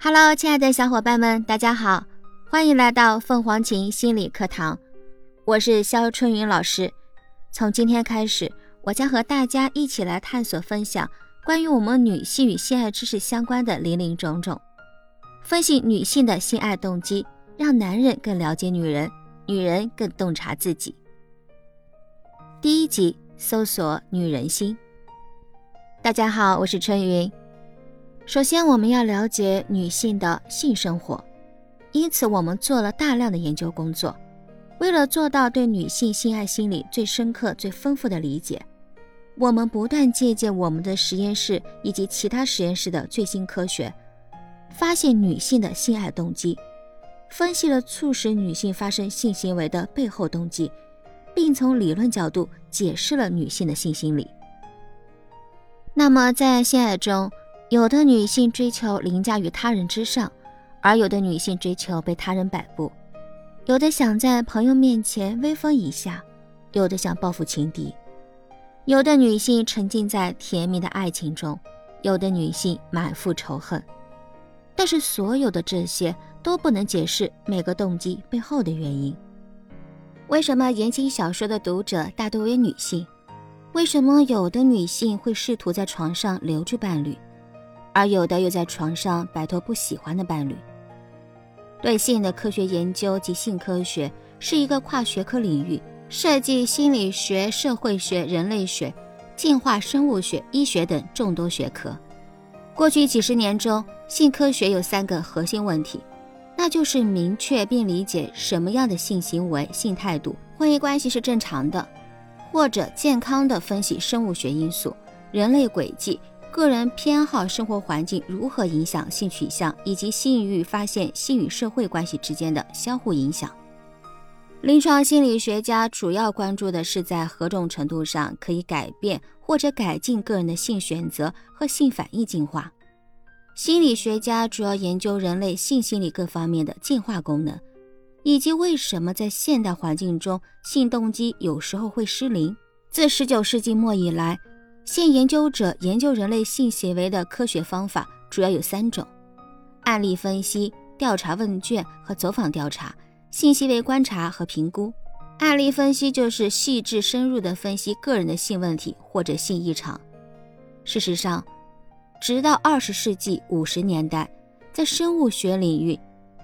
Hello，亲爱的小伙伴们，大家好，欢迎来到凤凰琴心理课堂，我是肖春云老师。从今天开始，我将和大家一起来探索分享关于我们女性与性爱知识相关的林林种种，分析女性的性爱动机，让男人更了解女人，女人更洞察自己。第一集，搜索女人心。大家好，我是春云。首先，我们要了解女性的性生活，因此我们做了大量的研究工作。为了做到对女性性爱心理最深刻、最丰富的理解，我们不断借鉴我们的实验室以及其他实验室的最新科学，发现女性的性爱动机，分析了促使女性发生性行为的背后动机，并从理论角度解释了女性的性心理。那么，在性爱中，有的女性追求凌驾于他人之上，而有的女性追求被他人摆布；有的想在朋友面前威风一下，有的想报复情敌；有的女性沉浸在甜蜜的爱情中，有的女性满腹仇恨。但是，所有的这些都不能解释每个动机背后的原因。为什么言情小说的读者大多为女性？为什么有的女性会试图在床上留住伴侣？而有的又在床上摆脱不喜欢的伴侣。对性的科学研究及性科学是一个跨学科领域，涉及心理学、社会学、人类学、进化生物学、医学等众多学科。过去几十年中，性科学有三个核心问题，就是明确并理解什么样的性行为、性态度、婚姻关系是正常的，或者健康的分析生物学因素、人类轨迹。个人偏好、生活环境如何影响性取向，以及性欲发现性与社会关系之间的相互影响。临床心理学家主要关注的是在何种程度上可以改变或者改进个人的性选择和性反应进化。心理学家主要研究人类性心理各方面的进化功能，以及为什么在现代环境中性动机有时候会失灵。自19世纪末以来。性研究者研究人类性行为的科学方法主要有三种：案例分析、调查问卷和走访调查、性行为观察和评估。案例分析就是细致深入地分析个人的性问题或者性异常。事实上，直到二十世纪五十年代，在生物学领域，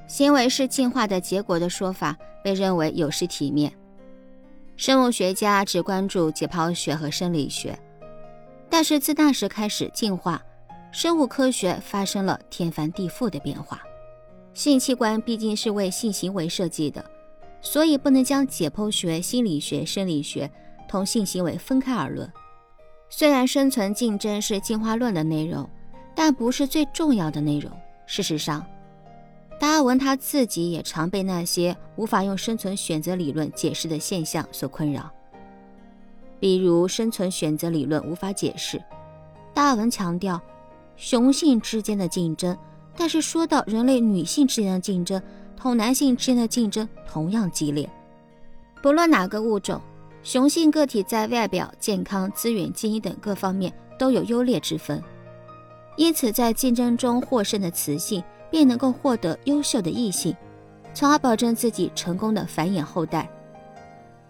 行为是进化的结果的说法被认为有失体面。生物学家只关注解剖学和生理学。但是自那时开始，进化生物科学发生了天翻地覆的变化。性器官毕竟是为性行为设计的，所以不能将解剖学、心理学、生理学同性行为分开而论。虽然生存竞争是进化论的内容，但不是最重要的内容。事实上，达尔文他自己也常被那些无法用生存选择理论解释的现象所困扰。比如生存选择理论无法解释，达尔文强调雄性之间的竞争，但是说到人类女性之间的竞争，同男性之间的竞争同样激烈。不论哪个物种，雄性个体在外表、健康、资源、基因等各方面都有优劣之分，因此在竞争中获胜的雌性便能够获得优秀的异性，从而保证自己成功的繁衍后代。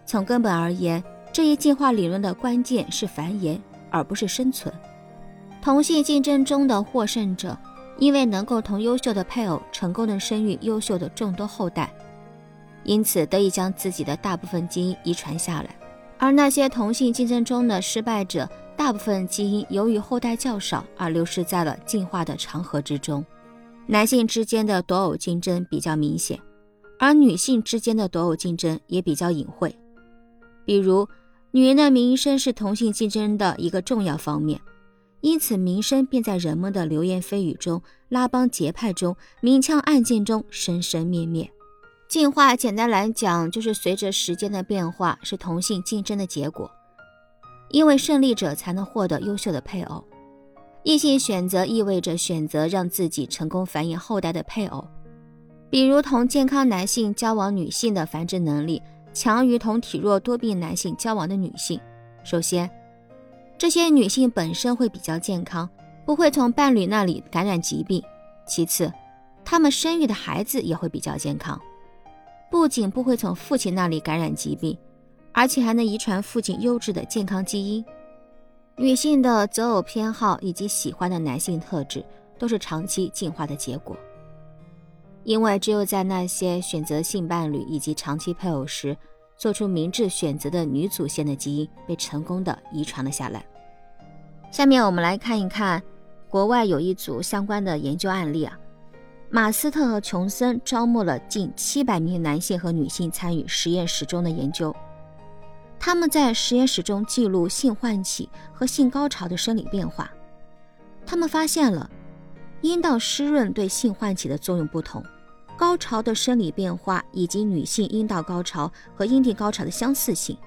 从根本而言。这一进化理论的关键是繁衍，而不是生存。同性竞争中的获胜者，因为能够同优秀的配偶成功的生育优秀的众多后代，因此得以将自己的大部分基因遗传下来。而那些同性竞争中的失败者，大部分基因由于后代较少而流失在了进化的长河之中。男性之间的夺偶竞争比较明显，而女性之间的夺偶竞争也比较隐晦，比如。女人的名声是同性竞争的一个重要方面，因此名声便在人们的流言蜚语中、拉帮结派中、明枪暗箭中生生灭灭。进化简单来讲，就是随着时间的变化，是同性竞争的结果。因为胜利者才能获得优秀的配偶，异性选择意味着选择让自己成功繁衍后代的配偶，比如同健康男性交往，女性的繁殖能力。强于同体弱多病男性交往的女性。首先，这些女性本身会比较健康，不会从伴侣那里感染疾病。其次，她们生育的孩子也会比较健康，不仅不会从父亲那里感染疾病，而且还能遗传父亲优质的健康基因。女性的择偶偏好以及喜欢的男性特质，都是长期进化的结果。因为只有在那些选择性伴侣以及长期配偶时，做出明智选择的女祖先的基因被成功的遗传了下来。下面我们来看一看国外有一组相关的研究案例啊。马斯特和琼森招募了近七百名男性和女性参与实验室中的研究，他们在实验室中记录性唤起和性高潮的生理变化。他们发现了阴道湿润对性唤起的作用不同。高潮的生理变化以及女性阴道高潮和阴蒂高潮的相似性，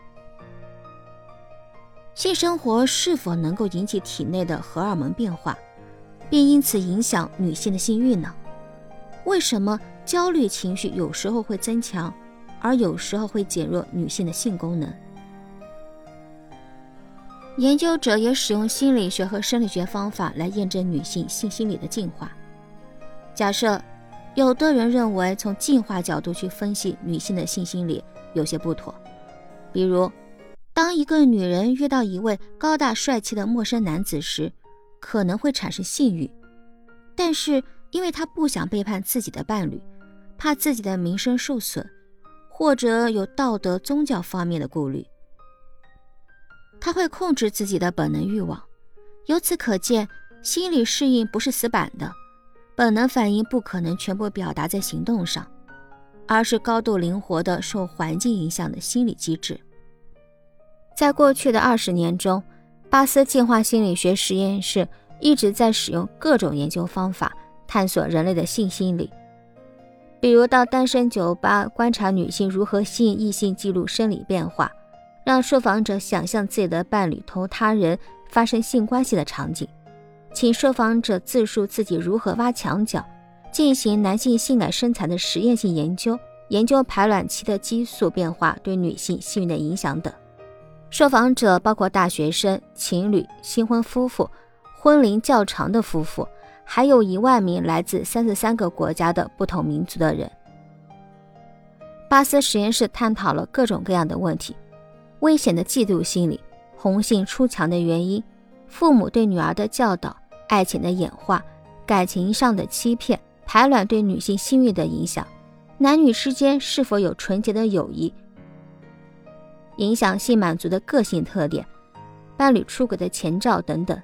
性生活是否能够引起体内的荷尔蒙变化，并因此影响女性的性欲呢？为什么焦虑情绪有时候会增强，而有时候会减弱女性的性功能？研究者也使用心理学和生理学方法来验证女性性心理的进化。假设。有的人认为，从进化角度去分析女性的性心理有些不妥。比如，当一个女人遇到一位高大帅气的陌生男子时，可能会产生性欲，但是因为他不想背叛自己的伴侣，怕自己的名声受损，或者有道德、宗教方面的顾虑，他会控制自己的本能欲望。由此可见，心理适应不是死板的。本能反应不可能全部表达在行动上，而是高度灵活的受环境影响的心理机制。在过去的二十年中，巴斯进化心理学实验室一直在使用各种研究方法探索人类的性心理，比如到单身酒吧观察女性如何吸引异性，记录生理变化，让受访者想象自己的伴侣同他人发生性关系的场景。请受访者自述自己如何挖墙角，进行男性性感身材的实验性研究，研究排卵期的激素变化对女性性欲的影响等。受访者包括大学生、情侣、新婚夫妇、婚龄较长的夫妇，还有一万名来自三十三个国家的不同民族的人。巴斯实验室探讨了各种各样的问题：危险的嫉妒心理、红杏出墙的原因。父母对女儿的教导、爱情的演化、感情上的欺骗、排卵对女性性欲的影响、男女之间是否有纯洁的友谊、影响性满足的个性特点、伴侣出轨的前兆等等。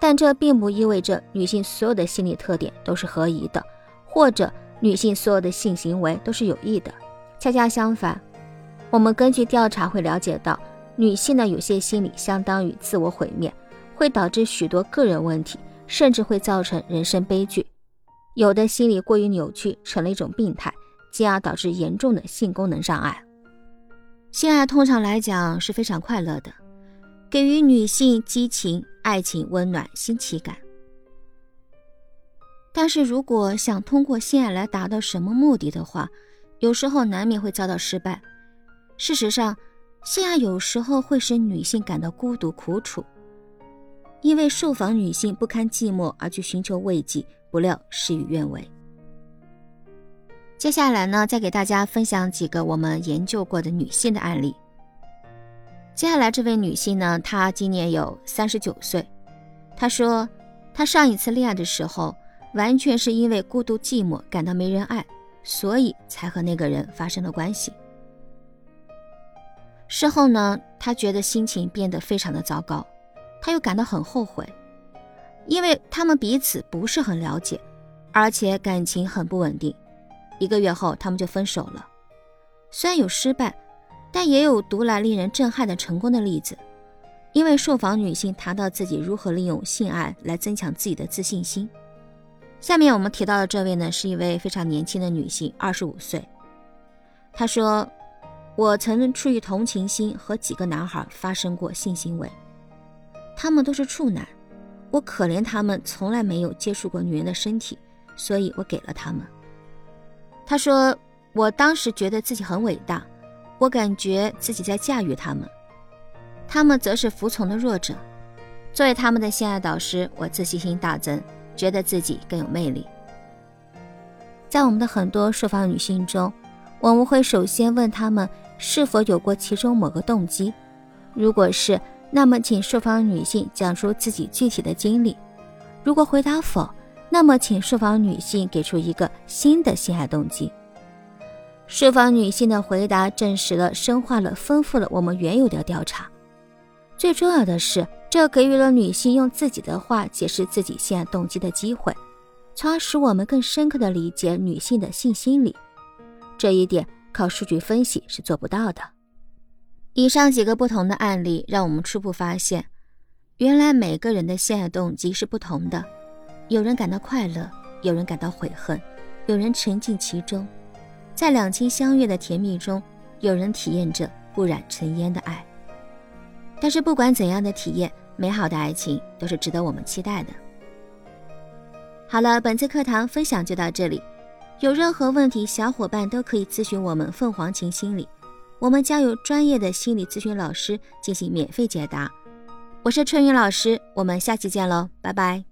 但这并不意味着女性所有的心理特点都是合宜的，或者女性所有的性行为都是有益的。恰恰相反，我们根据调查会了解到，女性的有些心理相当于自我毁灭。会导致许多个人问题，甚至会造成人生悲剧。有的心理过于扭曲，成了一种病态，进而导致严重的性功能障碍。性爱通常来讲是非常快乐的，给予女性激情、爱情、温暖、新奇感。但是如果想通过性爱来达到什么目的的话，有时候难免会遭到失败。事实上，性爱有时候会使女性感到孤独、苦楚。因为受访女性不堪寂寞而去寻求慰藉，不料事与愿违。接下来呢，再给大家分享几个我们研究过的女性的案例。接下来这位女性呢，她今年有三十九岁。她说，她上一次恋爱的时候，完全是因为孤独寂寞，感到没人爱，所以才和那个人发生了关系。事后呢，她觉得心情变得非常的糟糕。他又感到很后悔，因为他们彼此不是很了解，而且感情很不稳定。一个月后，他们就分手了。虽然有失败，但也有读来令人震撼的成功的例子。因为受访女性谈到自己如何利用性爱来增强自己的自信心。下面我们提到的这位呢，是一位非常年轻的女性，二十五岁。她说：“我曾出于同情心和几个男孩发生过性行为。”他们都是处男，我可怜他们从来没有接触过女人的身体，所以我给了他们。他说，我当时觉得自己很伟大，我感觉自己在驾驭他们，他们则是服从的弱者，作为他们的性爱导师，我自信心大增，觉得自己更有魅力。在我们的很多受访女性中，我们会首先问她们是否有过其中某个动机，如果是，那么请受访女性讲出自己具体的经历；如果回答否，那么请受访女性给出一个新的性爱动机。受访女性的回答证实了、深化了、丰富了我们原有的调查。最重要的是，这给予了女性用自己的话解释自己性爱动机的机会。从而使我们更深刻地理解女性的性心理，这一点靠数据分析是做不到的。以上几个不同的案例让我们初步发现，原来每个人的性爱动机是不同的。有人感到快乐，有人感到悔恨，有人沉浸其中，在两情相悦的甜蜜中，有人体验着不染尘烟的爱。但是不管怎样的体验，美好的爱情都是值得我们期待的。好了，本次课堂分享就到这里。有任何问题，小伙伴都可以咨询我们凤凰琴心理，我们将有专业的心理咨询老师进行免费解答。我是春雨老师，我们下期见喽，拜拜。